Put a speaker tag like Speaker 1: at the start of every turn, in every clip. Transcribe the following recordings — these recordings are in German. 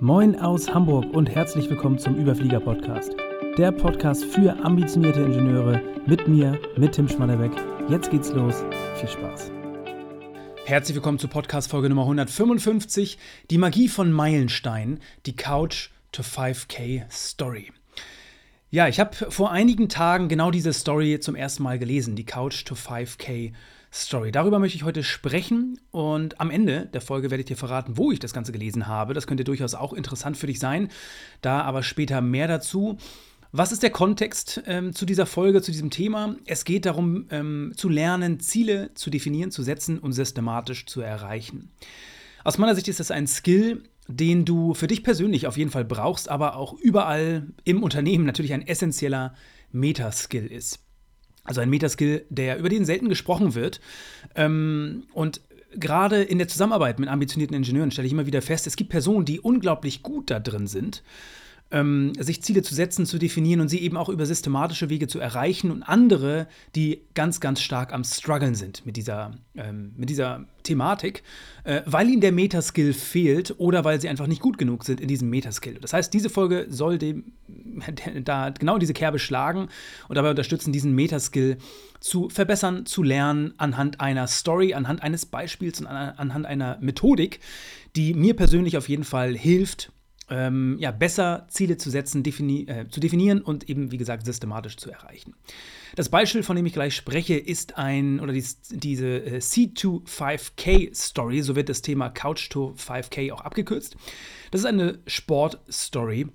Speaker 1: Moin aus Hamburg und herzlich willkommen zum Überflieger Podcast. Der Podcast für ambitionierte Ingenieure mit mir, mit Tim Schmannebeck. Jetzt geht's los. Viel Spaß. Herzlich willkommen zur Podcast Folge Nummer 155, die Magie von Meilenstein, die Couch to 5K Story. Ja, ich habe vor einigen Tagen genau diese Story zum ersten Mal gelesen, die Couch to 5K Story. Darüber möchte ich heute sprechen und am Ende der Folge werde ich dir verraten, wo ich das Ganze gelesen habe. Das könnte durchaus auch interessant für dich sein, da aber später mehr dazu. Was ist der Kontext ähm, zu dieser Folge, zu diesem Thema? Es geht darum, ähm, zu lernen, Ziele zu definieren, zu setzen und systematisch zu erreichen. Aus meiner Sicht ist das ein Skill, den du für dich persönlich auf jeden Fall brauchst, aber auch überall im Unternehmen natürlich ein essentieller Metaskill ist. Also ein Metaskill, der über den selten gesprochen wird. Ähm, und gerade in der Zusammenarbeit mit ambitionierten Ingenieuren stelle ich immer wieder fest, es gibt Personen, die unglaublich gut da drin sind ähm, sich Ziele zu setzen, zu definieren und sie eben auch über systematische Wege zu erreichen und andere, die ganz, ganz stark am Struggeln sind mit dieser, ähm, mit dieser Thematik, äh, weil ihnen der Metaskill fehlt oder weil sie einfach nicht gut genug sind in diesem Metaskill. Das heißt, diese Folge soll dem, da genau diese Kerbe schlagen und dabei unterstützen, diesen Metaskill zu verbessern, zu lernen anhand einer Story, anhand eines Beispiels und anhand einer Methodik, die mir persönlich auf jeden Fall hilft, ähm, ja, besser Ziele zu setzen, defini äh, zu definieren und eben, wie gesagt, systematisch zu erreichen. Das Beispiel, von dem ich gleich spreche, ist ein, oder dies, diese äh, C2-5K-Story, so wird das Thema Couch to 5K auch abgekürzt. Das ist eine Sport-Story.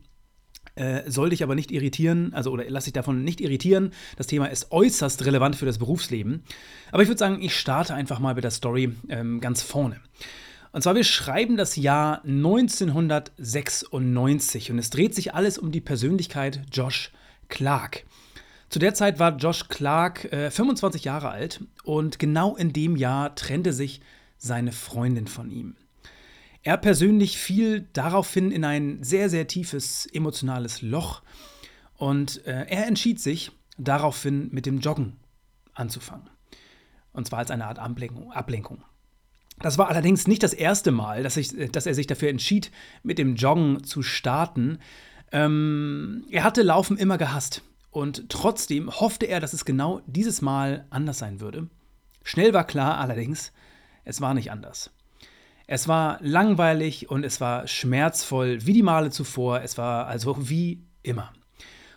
Speaker 1: Äh, soll dich aber nicht irritieren, also oder lass dich davon nicht irritieren. Das Thema ist äußerst relevant für das Berufsleben. Aber ich würde sagen, ich starte einfach mal mit der Story ähm, ganz vorne. Und zwar, wir schreiben das Jahr 1996 und es dreht sich alles um die Persönlichkeit Josh Clark. Zu der Zeit war Josh Clark äh, 25 Jahre alt und genau in dem Jahr trennte sich seine Freundin von ihm. Er persönlich fiel daraufhin in ein sehr, sehr tiefes emotionales Loch und äh, er entschied sich daraufhin mit dem Joggen anzufangen. Und zwar als eine Art Ablenkung. Ablenkung. Das war allerdings nicht das erste Mal, dass, ich, dass er sich dafür entschied, mit dem Joggen zu starten. Ähm, er hatte Laufen immer gehasst und trotzdem hoffte er, dass es genau dieses Mal anders sein würde. Schnell war klar allerdings, es war nicht anders. Es war langweilig und es war schmerzvoll wie die Male zuvor. Es war also wie immer.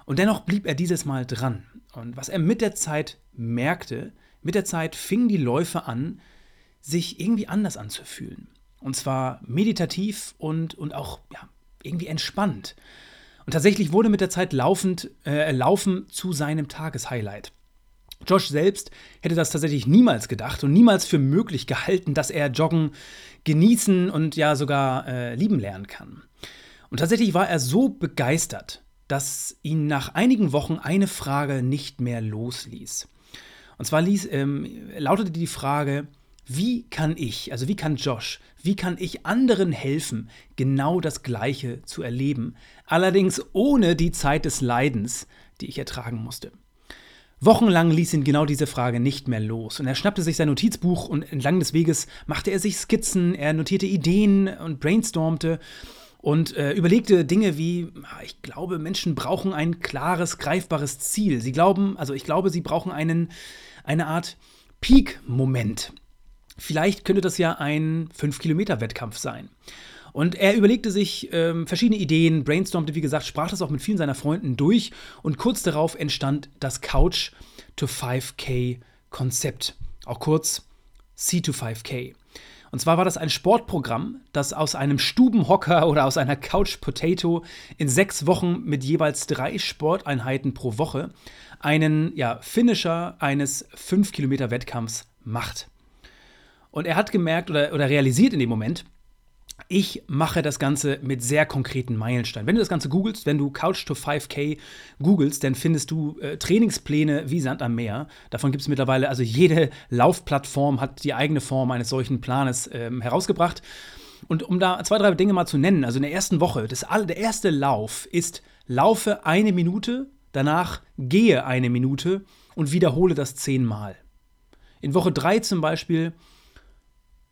Speaker 1: Und dennoch blieb er dieses Mal dran. Und was er mit der Zeit merkte, mit der Zeit fingen die Läufe an, sich irgendwie anders anzufühlen. Und zwar meditativ und, und auch ja, irgendwie entspannt. Und tatsächlich wurde mit der Zeit laufend, äh, Laufen zu seinem Tageshighlight. Josh selbst hätte das tatsächlich niemals gedacht und niemals für möglich gehalten, dass er Joggen genießen und ja sogar äh, lieben lernen kann. Und tatsächlich war er so begeistert, dass ihn nach einigen Wochen eine Frage nicht mehr losließ. Und zwar ließ, ähm, lautete die Frage, wie kann ich, also wie kann Josh, wie kann ich anderen helfen, genau das Gleiche zu erleben, allerdings ohne die Zeit des Leidens, die ich ertragen musste? Wochenlang ließ ihn genau diese Frage nicht mehr los und er schnappte sich sein Notizbuch und entlang des Weges machte er sich Skizzen, er notierte Ideen und brainstormte und äh, überlegte Dinge wie, ich glaube, Menschen brauchen ein klares, greifbares Ziel. Sie glauben, also ich glaube, sie brauchen einen, eine Art Peak-Moment. Vielleicht könnte das ja ein 5-Kilometer-Wettkampf sein. Und er überlegte sich ähm, verschiedene Ideen, brainstormte, wie gesagt, sprach das auch mit vielen seiner Freunden durch und kurz darauf entstand das Couch to 5K Konzept, auch kurz C to 5K. Und zwar war das ein Sportprogramm, das aus einem Stubenhocker oder aus einer Couch Potato in sechs Wochen mit jeweils drei Sporteinheiten pro Woche einen ja, Finisher eines 5 Kilometer Wettkampfs macht. Und er hat gemerkt oder, oder realisiert in dem Moment, ich mache das Ganze mit sehr konkreten Meilensteinen. Wenn du das Ganze googelst, wenn du Couch to 5K googelst, dann findest du äh, Trainingspläne wie Sand am Meer. Davon gibt es mittlerweile, also jede Laufplattform hat die eigene Form eines solchen Planes ähm, herausgebracht. Und um da zwei, drei Dinge mal zu nennen, also in der ersten Woche, das, der erste Lauf ist, laufe eine Minute, danach gehe eine Minute und wiederhole das zehnmal. In Woche drei zum Beispiel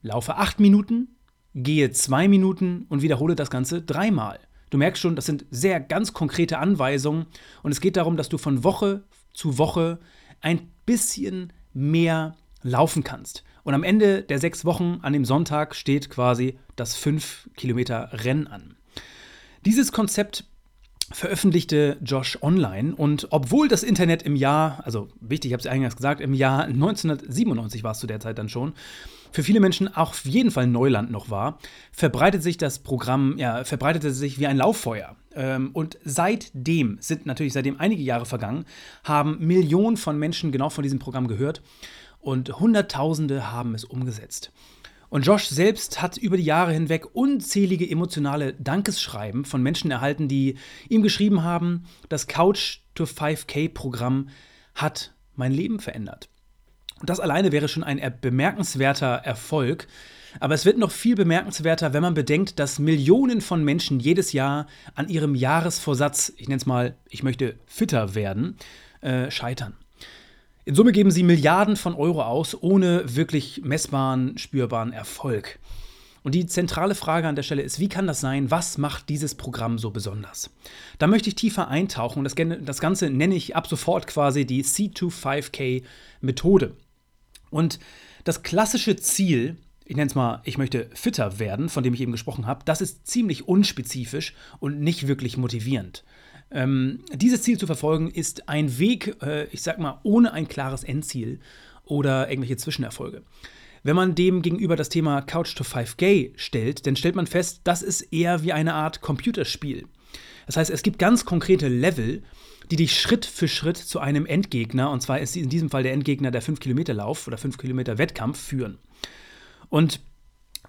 Speaker 1: laufe acht Minuten, gehe zwei Minuten und wiederhole das Ganze dreimal. Du merkst schon, das sind sehr ganz konkrete Anweisungen und es geht darum, dass du von Woche zu Woche ein bisschen mehr laufen kannst. Und am Ende der sechs Wochen an dem Sonntag steht quasi das 5 Kilometer Rennen an. Dieses Konzept veröffentlichte Josh online und obwohl das Internet im Jahr, also wichtig, ich habe es eingangs gesagt, im Jahr 1997 war es zu der Zeit dann schon, für viele Menschen auch auf jeden Fall Neuland noch war, verbreitet sich das Programm, ja, verbreitete sich wie ein Lauffeuer. Ähm, und seitdem, sind natürlich seitdem einige Jahre vergangen, haben Millionen von Menschen genau von diesem Programm gehört und Hunderttausende haben es umgesetzt. Und Josh selbst hat über die Jahre hinweg unzählige emotionale Dankesschreiben von Menschen erhalten, die ihm geschrieben haben, das Couch to 5K Programm hat mein Leben verändert. Das alleine wäre schon ein bemerkenswerter Erfolg. Aber es wird noch viel bemerkenswerter, wenn man bedenkt, dass Millionen von Menschen jedes Jahr an ihrem Jahresvorsatz, ich nenne es mal, ich möchte fitter werden, äh, scheitern. In Summe geben sie Milliarden von Euro aus, ohne wirklich messbaren, spürbaren Erfolg. Und die zentrale Frage an der Stelle ist, wie kann das sein? Was macht dieses Programm so besonders? Da möchte ich tiefer eintauchen das, das Ganze nenne ich ab sofort quasi die C25K Methode. Und das klassische Ziel, ich nenne es mal, ich möchte fitter werden, von dem ich eben gesprochen habe, das ist ziemlich unspezifisch und nicht wirklich motivierend. Ähm, dieses Ziel zu verfolgen ist ein Weg, äh, ich sag mal, ohne ein klares Endziel oder irgendwelche Zwischenerfolge. Wenn man dem gegenüber das Thema Couch to 5K stellt, dann stellt man fest, das ist eher wie eine Art Computerspiel. Das heißt, es gibt ganz konkrete Level, die dich Schritt für Schritt zu einem Endgegner, und zwar ist in diesem Fall der Endgegner der 5-Kilometer-Lauf oder 5-Kilometer-Wettkampf, führen. Und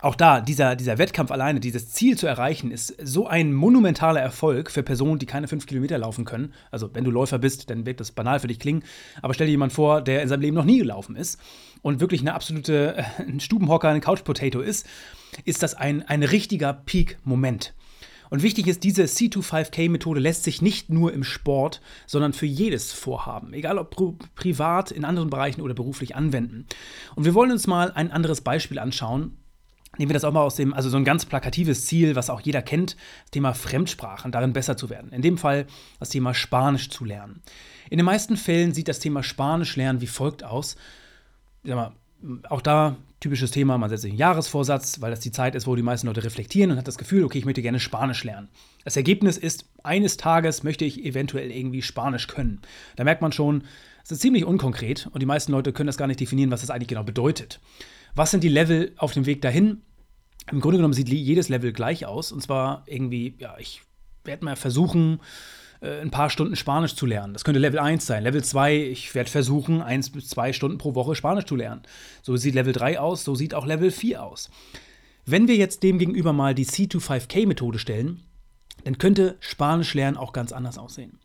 Speaker 1: auch da, dieser, dieser Wettkampf alleine, dieses Ziel zu erreichen, ist so ein monumentaler Erfolg für Personen, die keine 5 Kilometer laufen können. Also, wenn du Läufer bist, dann wird das banal für dich klingen. Aber stell dir jemand vor, der in seinem Leben noch nie gelaufen ist und wirklich eine absolute äh, ein Stubenhocker, ein Couch-Potato ist, ist das ein, ein richtiger Peak-Moment. Und wichtig ist, diese C25K-Methode lässt sich nicht nur im Sport, sondern für jedes Vorhaben, egal ob privat, in anderen Bereichen oder beruflich anwenden. Und wir wollen uns mal ein anderes Beispiel anschauen. Nehmen wir das auch mal aus dem, also so ein ganz plakatives Ziel, was auch jeder kennt, das Thema Fremdsprachen, darin besser zu werden. In dem Fall das Thema Spanisch zu lernen. In den meisten Fällen sieht das Thema Spanisch lernen wie folgt aus. Sag mal, auch da typisches Thema, man setzt sich einen Jahresvorsatz, weil das die Zeit ist, wo die meisten Leute reflektieren und hat das Gefühl, okay, ich möchte gerne Spanisch lernen. Das Ergebnis ist, eines Tages möchte ich eventuell irgendwie Spanisch können. Da merkt man schon, es ist ziemlich unkonkret und die meisten Leute können das gar nicht definieren, was das eigentlich genau bedeutet. Was sind die Level auf dem Weg dahin? Im Grunde genommen sieht jedes Level gleich aus und zwar irgendwie, ja, ich werde mal versuchen, äh, ein paar Stunden Spanisch zu lernen. Das könnte Level 1 sein. Level 2, ich werde versuchen, eins bis zwei Stunden pro Woche Spanisch zu lernen. So sieht Level 3 aus, so sieht auch Level 4 aus. Wenn wir jetzt dem gegenüber mal die C2-5K-Methode stellen, dann könnte Spanisch lernen auch ganz anders aussehen.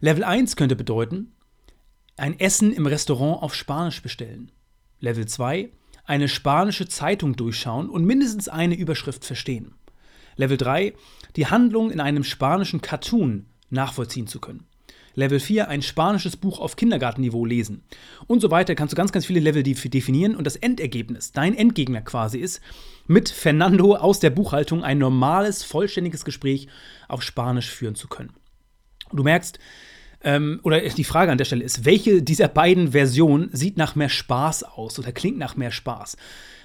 Speaker 1: Level 1 könnte bedeuten, ein Essen im Restaurant auf Spanisch bestellen. Level 2, eine spanische Zeitung durchschauen und mindestens eine Überschrift verstehen. Level 3, die Handlung in einem spanischen Cartoon nachvollziehen zu können. Level 4 ein spanisches Buch auf Kindergartenniveau lesen. Und so weiter kannst du ganz, ganz viele Level definieren und das Endergebnis, dein Endgegner quasi ist, mit Fernando aus der Buchhaltung ein normales, vollständiges Gespräch auf Spanisch führen zu können. Du merkst, ähm, oder die Frage an der Stelle ist, welche dieser beiden Versionen sieht nach mehr Spaß aus oder klingt nach mehr Spaß?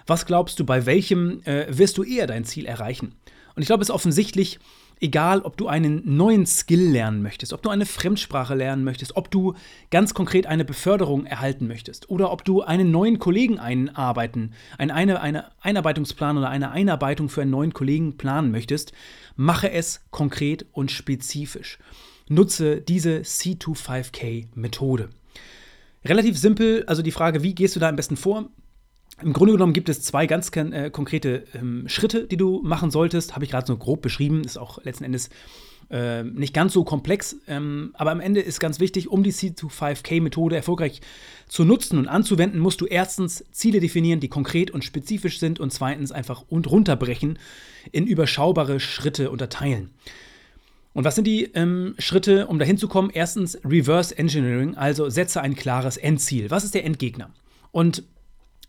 Speaker 1: Was glaubst du, bei welchem äh, wirst du eher dein Ziel erreichen? Und ich glaube, es ist offensichtlich, egal ob du einen neuen Skill lernen möchtest, ob du eine Fremdsprache lernen möchtest, ob du ganz konkret eine Beförderung erhalten möchtest oder ob du einen neuen Kollegen einarbeiten, eine, eine, eine Einarbeitungsplan oder eine Einarbeitung für einen neuen Kollegen planen möchtest, mache es konkret und spezifisch. Nutze diese C25K-Methode. Relativ simpel, also die Frage, wie gehst du da am besten vor? Im Grunde genommen gibt es zwei ganz äh, konkrete ähm, Schritte, die du machen solltest. Habe ich gerade so grob beschrieben. Ist auch letzten Endes äh, nicht ganz so komplex. Ähm, aber am Ende ist ganz wichtig, um die C2-5K-Methode erfolgreich zu nutzen und anzuwenden, musst du erstens Ziele definieren, die konkret und spezifisch sind und zweitens einfach und runterbrechen, in überschaubare Schritte unterteilen. Und was sind die ähm, Schritte, um dahin zu kommen? Erstens Reverse Engineering, also setze ein klares Endziel. Was ist der Endgegner? Und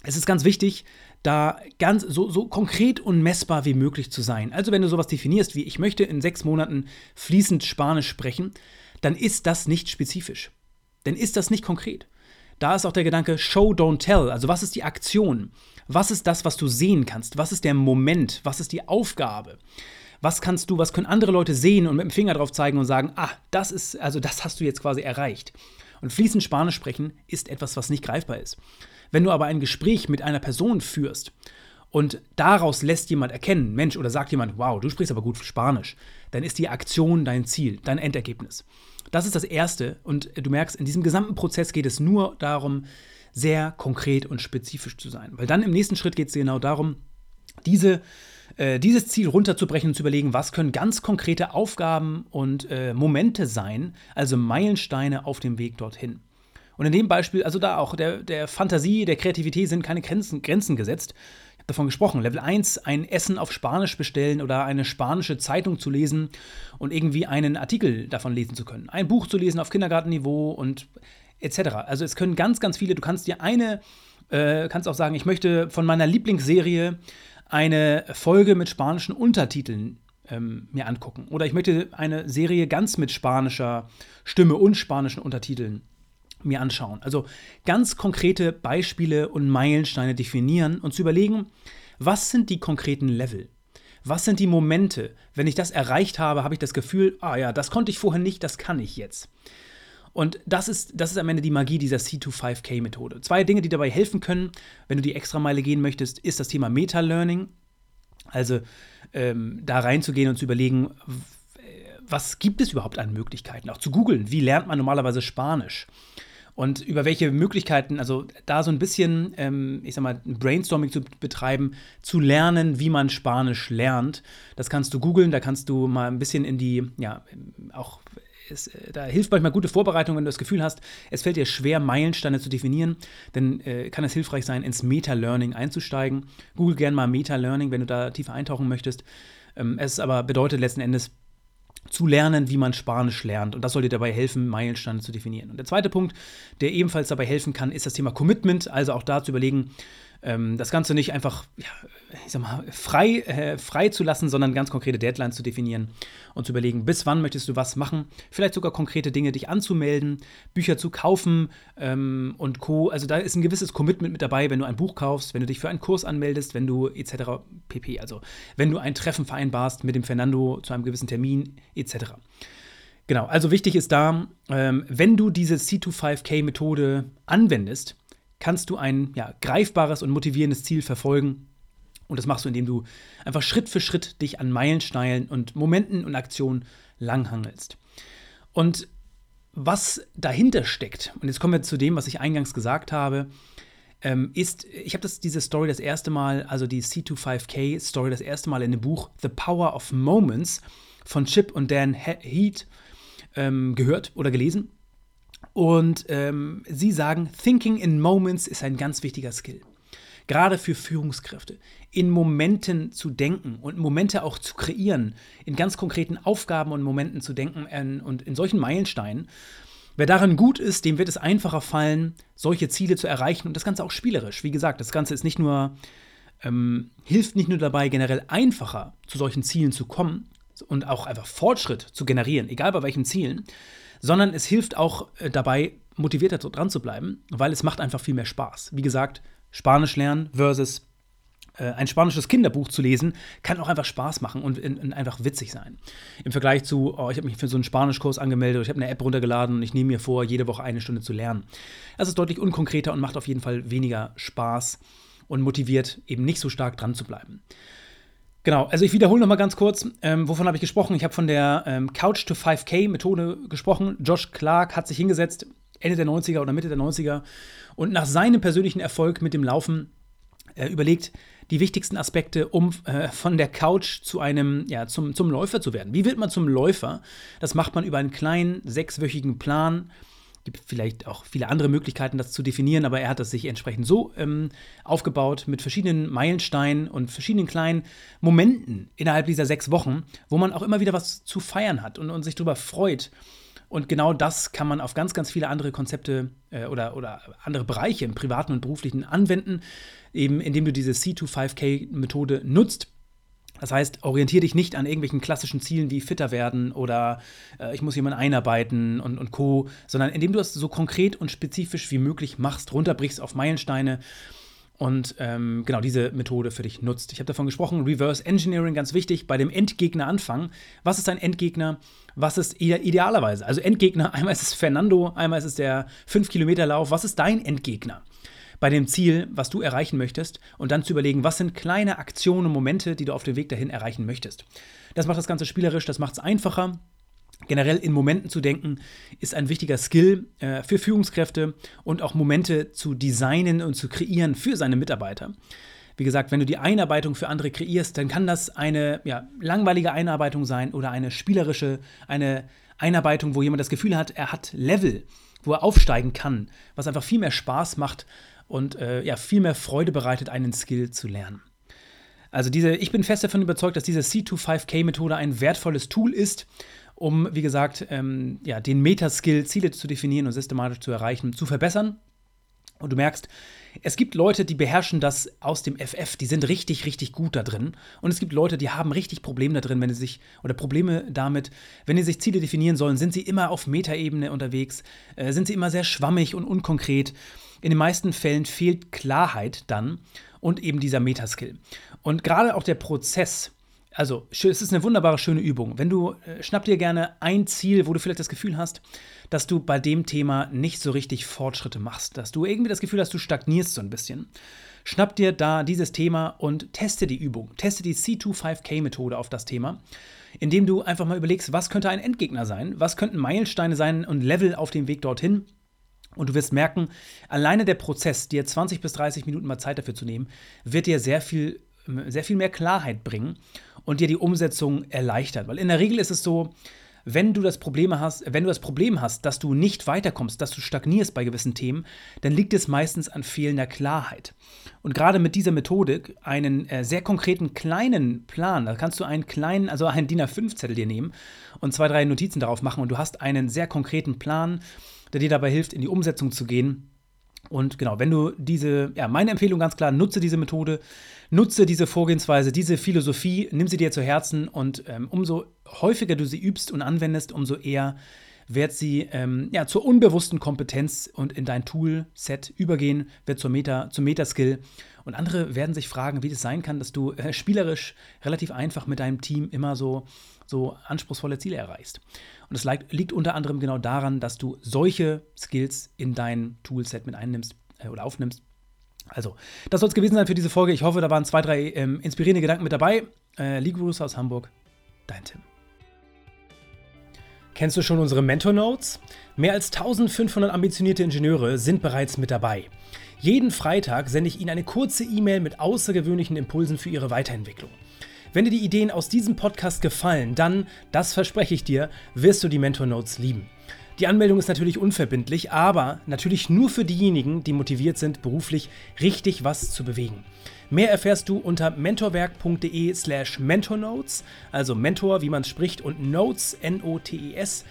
Speaker 1: es ist ganz wichtig, da ganz so, so konkret und messbar wie möglich zu sein. Also wenn du sowas definierst wie ich möchte in sechs Monaten fließend Spanisch sprechen, dann ist das nicht spezifisch. Dann ist das nicht konkret. Da ist auch der Gedanke Show, don't tell. Also was ist die Aktion? Was ist das, was du sehen kannst? Was ist der Moment? Was ist die Aufgabe? Was kannst du, was können andere Leute sehen und mit dem Finger drauf zeigen und sagen, ah, das ist, also das hast du jetzt quasi erreicht. Und fließend Spanisch sprechen ist etwas, was nicht greifbar ist. Wenn du aber ein Gespräch mit einer Person führst und daraus lässt jemand erkennen, Mensch, oder sagt jemand, wow, du sprichst aber gut Spanisch, dann ist die Aktion dein Ziel, dein Endergebnis. Das ist das Erste und du merkst, in diesem gesamten Prozess geht es nur darum, sehr konkret und spezifisch zu sein. Weil dann im nächsten Schritt geht es genau darum, diese, äh, dieses Ziel runterzubrechen und zu überlegen, was können ganz konkrete Aufgaben und äh, Momente sein, also Meilensteine auf dem Weg dorthin. Und in dem Beispiel, also da auch der, der Fantasie, der Kreativität sind keine Grenzen, Grenzen gesetzt. Ich habe davon gesprochen. Level 1, ein Essen auf Spanisch bestellen oder eine spanische Zeitung zu lesen und irgendwie einen Artikel davon lesen zu können. Ein Buch zu lesen auf Kindergartenniveau und etc. Also es können ganz, ganz viele, du kannst dir eine, äh, kannst auch sagen, ich möchte von meiner Lieblingsserie eine Folge mit spanischen Untertiteln ähm, mir angucken. Oder ich möchte eine Serie ganz mit spanischer Stimme und spanischen Untertiteln mir anschauen. Also ganz konkrete Beispiele und Meilensteine definieren und zu überlegen, was sind die konkreten Level? Was sind die Momente? Wenn ich das erreicht habe, habe ich das Gefühl, ah ja, das konnte ich vorher nicht, das kann ich jetzt. Und das ist, das ist am Ende die Magie dieser C25K-Methode. Zwei Dinge, die dabei helfen können, wenn du die Extrameile gehen möchtest, ist das Thema Meta-Learning. Also ähm, da reinzugehen und zu überlegen, was gibt es überhaupt an Möglichkeiten? Auch zu googeln, wie lernt man normalerweise Spanisch? Und über welche Möglichkeiten, also da so ein bisschen, ähm, ich sag mal, Brainstorming zu betreiben, zu lernen, wie man Spanisch lernt. Das kannst du googeln, da kannst du mal ein bisschen in die, ja, auch es, äh, da hilft manchmal gute Vorbereitung, wenn du das Gefühl hast, es fällt dir schwer, Meilensteine zu definieren, dann äh, kann es hilfreich sein, ins Meta-Learning einzusteigen. Google gerne mal Meta-Learning, wenn du da tiefer eintauchen möchtest. Ähm, es aber bedeutet letzten Endes, zu lernen, wie man Spanisch lernt. Und das soll dir dabei helfen, Meilensteine zu definieren. Und der zweite Punkt, der ebenfalls dabei helfen kann, ist das Thema Commitment. Also auch da zu überlegen, ähm, das Ganze nicht einfach, ja, ich sag mal, frei, äh, frei zu lassen, sondern ganz konkrete Deadlines zu definieren und zu überlegen, bis wann möchtest du was machen. Vielleicht sogar konkrete Dinge, dich anzumelden, Bücher zu kaufen ähm, und Co. Also da ist ein gewisses Commitment mit dabei, wenn du ein Buch kaufst, wenn du dich für einen Kurs anmeldest, wenn du etc. pp. Also wenn du ein Treffen vereinbarst mit dem Fernando zu einem gewissen Termin etc. Genau, also wichtig ist da, ähm, wenn du diese C25K-Methode anwendest, kannst du ein ja, greifbares und motivierendes Ziel verfolgen. Und das machst du, indem du einfach Schritt für Schritt dich an Meilensteinen und Momenten und Aktionen langhangelst. Und was dahinter steckt, und jetzt kommen wir zu dem, was ich eingangs gesagt habe, ähm, ist, ich habe diese Story das erste Mal, also die C25K-Story das erste Mal in dem Buch The Power of Moments von Chip und Dan Heath ähm, gehört oder gelesen. Und ähm, sie sagen, Thinking in Moments ist ein ganz wichtiger Skill. Gerade für Führungskräfte. In Momenten zu denken und Momente auch zu kreieren, in ganz konkreten Aufgaben und Momenten zu denken äh, und in solchen Meilensteinen. Wer darin gut ist, dem wird es einfacher fallen, solche Ziele zu erreichen und das Ganze auch spielerisch. Wie gesagt, das Ganze ist nicht nur, ähm, hilft nicht nur dabei, generell einfacher zu solchen Zielen zu kommen und auch einfach Fortschritt zu generieren, egal bei welchen Zielen, sondern es hilft auch äh, dabei, motivierter dran zu bleiben, weil es macht einfach viel mehr Spaß. Wie gesagt, Spanisch lernen versus äh, ein spanisches Kinderbuch zu lesen, kann auch einfach Spaß machen und, und, einfach witzig sein. Im Vergleich zu, oh, ich habe mich für so einen Spanischkurs angemeldet, ich habe eine App runtergeladen und ich nehme mir vor, jede Woche eine Stunde zu lernen. Das ist deutlich unkonkreter und macht auf jeden Fall weniger Spaß und motiviert eben nicht so stark dran zu bleiben. Genau, also ich wiederhole nochmal ganz kurz, ähm, wovon habe ich gesprochen? Ich habe von der ähm, Couch to 5K Methode gesprochen. Josh Clark hat sich hingesetzt, Ende der 90er oder Mitte der 90er, und nach seinem persönlichen Erfolg mit dem Laufen äh, überlegt, die wichtigsten Aspekte, um äh, von der Couch zu einem, ja, zum, zum Läufer zu werden. Wie wird man zum Läufer? Das macht man über einen kleinen sechswöchigen Plan gibt vielleicht auch viele andere Möglichkeiten, das zu definieren, aber er hat das sich entsprechend so ähm, aufgebaut mit verschiedenen Meilensteinen und verschiedenen kleinen Momenten innerhalb dieser sechs Wochen, wo man auch immer wieder was zu feiern hat und, und sich darüber freut Und genau das kann man auf ganz, ganz viele andere Konzepte äh, oder, oder andere Bereiche im privaten und beruflichen anwenden, eben indem du diese C25K-Methode nutzt. Das heißt, orientiere dich nicht an irgendwelchen klassischen Zielen wie fitter werden oder äh, ich muss jemanden einarbeiten und, und Co., sondern indem du es so konkret und spezifisch wie möglich machst, runterbrichst auf Meilensteine und ähm, genau diese Methode für dich nutzt. Ich habe davon gesprochen, Reverse Engineering, ganz wichtig, bei dem Endgegner anfangen. Was ist ein Endgegner? Was ist idealerweise? Also Endgegner, einmal ist es Fernando, einmal ist es der 5-Kilometer-Lauf. Was ist dein Endgegner? Bei dem Ziel, was du erreichen möchtest, und dann zu überlegen, was sind kleine Aktionen und Momente, die du auf dem Weg dahin erreichen möchtest. Das macht das Ganze spielerisch, das macht es einfacher Generell in Momenten zu denken, ist ein wichtiger Skill äh, für Führungskräfte und auch Momente zu designen und zu kreieren für seine Mitarbeiter. Wie gesagt, wenn du die Einarbeitung für andere kreierst, dann kann das eine ja, langweilige Einarbeitung sein oder eine spielerische, eine Einarbeitung, wo jemand das Gefühl hat, er hat Level, wo er aufsteigen kann, was einfach viel mehr Spaß macht und äh, ja, viel mehr Freude bereitet, einen Skill zu lernen. Also diese, ich bin fest davon überzeugt, dass diese C25K-Methode ein wertvolles Tool ist um, wie gesagt, ähm, ja, den Metaskill, Ziele zu definieren und systematisch zu erreichen, zu verbessern. Und du merkst, es gibt Leute, die beherrschen das aus dem FF, die sind richtig, richtig gut da drin. Und es gibt Leute, die haben richtig Probleme da drin, wenn sie sich, oder Probleme damit, wenn sie sich Ziele definieren sollen, sind sie immer auf Metaebene unterwegs, äh, sind sie immer sehr schwammig und unkonkret. In den meisten Fällen fehlt Klarheit dann und eben dieser Metaskill. Und gerade auch der Prozess, also, es ist eine wunderbare, schöne Übung. Wenn du, äh, schnapp dir gerne ein Ziel, wo du vielleicht das Gefühl hast, dass du bei dem Thema nicht so richtig Fortschritte machst, dass du irgendwie das Gefühl hast, du stagnierst so ein bisschen. Schnapp dir da dieses Thema und teste die Übung. Teste die C25K-Methode auf das Thema, indem du einfach mal überlegst, was könnte ein Endgegner sein, was könnten Meilensteine sein und Level auf dem Weg dorthin. Und du wirst merken, alleine der Prozess, dir 20 bis 30 Minuten mal Zeit dafür zu nehmen, wird dir sehr viel, sehr viel mehr Klarheit bringen und dir die Umsetzung erleichtert. Weil in der Regel ist es so, wenn du das Problem hast, wenn du das Problem hast, dass du nicht weiterkommst, dass du stagnierst bei gewissen Themen, dann liegt es meistens an fehlender Klarheit. Und gerade mit dieser Methodik, einen äh, sehr konkreten kleinen Plan, da kannst du einen kleinen, also einen DIN A5-Zettel dir nehmen und zwei, drei Notizen darauf machen und du hast einen sehr konkreten Plan, der dir dabei hilft, in die Umsetzung zu gehen. Und genau, wenn du diese, ja, meine Empfehlung ganz klar, nutze diese Methode, nutze diese Vorgehensweise, diese Philosophie, nimm sie dir zu Herzen und ähm, umso häufiger du sie übst und anwendest, umso eher wird sie ähm, ja, zur unbewussten Kompetenz und in dein Toolset übergehen, wird zur Meta, zum Metaskill. Und andere werden sich fragen, wie das sein kann, dass du äh, spielerisch relativ einfach mit deinem Team immer so, so anspruchsvolle Ziele erreichst. Und es liegt, unter anderem genau daran, dass du solche Skills in dein Toolset mit einnimmst äh, oder aufnimmst. Also, das soll es gewesen sein für diese Folge. Ich hoffe, da waren zwei, drei ähm, inspirierende Gedanken mit dabei. Äh, Grüße aus Hamburg, dein Tim. Kennst du schon unsere Mentor Notes? Mehr als 1500 ambitionierte Ingenieure sind bereits mit dabei. Jeden Freitag sende ich Ihnen eine kurze E-Mail mit außergewöhnlichen Impulsen für Ihre Weiterentwicklung. Wenn dir die Ideen aus diesem Podcast gefallen, dann, das verspreche ich dir, wirst du die Mentor Notes lieben. Die Anmeldung ist natürlich unverbindlich, aber natürlich nur für diejenigen, die motiviert sind, beruflich richtig was zu bewegen. Mehr erfährst du unter mentorwerk.de slash mentornotes, also Mentor, wie man es spricht, und Notes, N-O-T-E-S.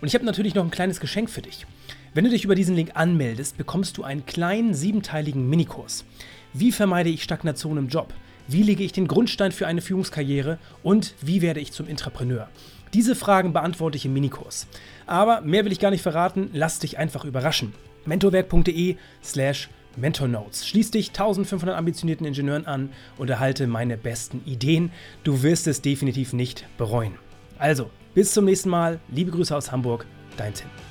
Speaker 1: Und ich habe natürlich noch ein kleines Geschenk für dich. Wenn du dich über diesen Link anmeldest, bekommst du einen kleinen siebenteiligen Minikurs. Wie vermeide ich Stagnation im Job? Wie lege ich den Grundstein für eine Führungskarriere? Und wie werde ich zum Intrapreneur? Diese Fragen beantworte ich im Minikurs. Aber mehr will ich gar nicht verraten, lass dich einfach überraschen. mentorwerk.de slash mentornotes. Schließ dich 1500 ambitionierten Ingenieuren an und erhalte meine besten Ideen. Du wirst es definitiv nicht bereuen. Also, bis zum nächsten Mal. Liebe Grüße aus Hamburg, dein Tim.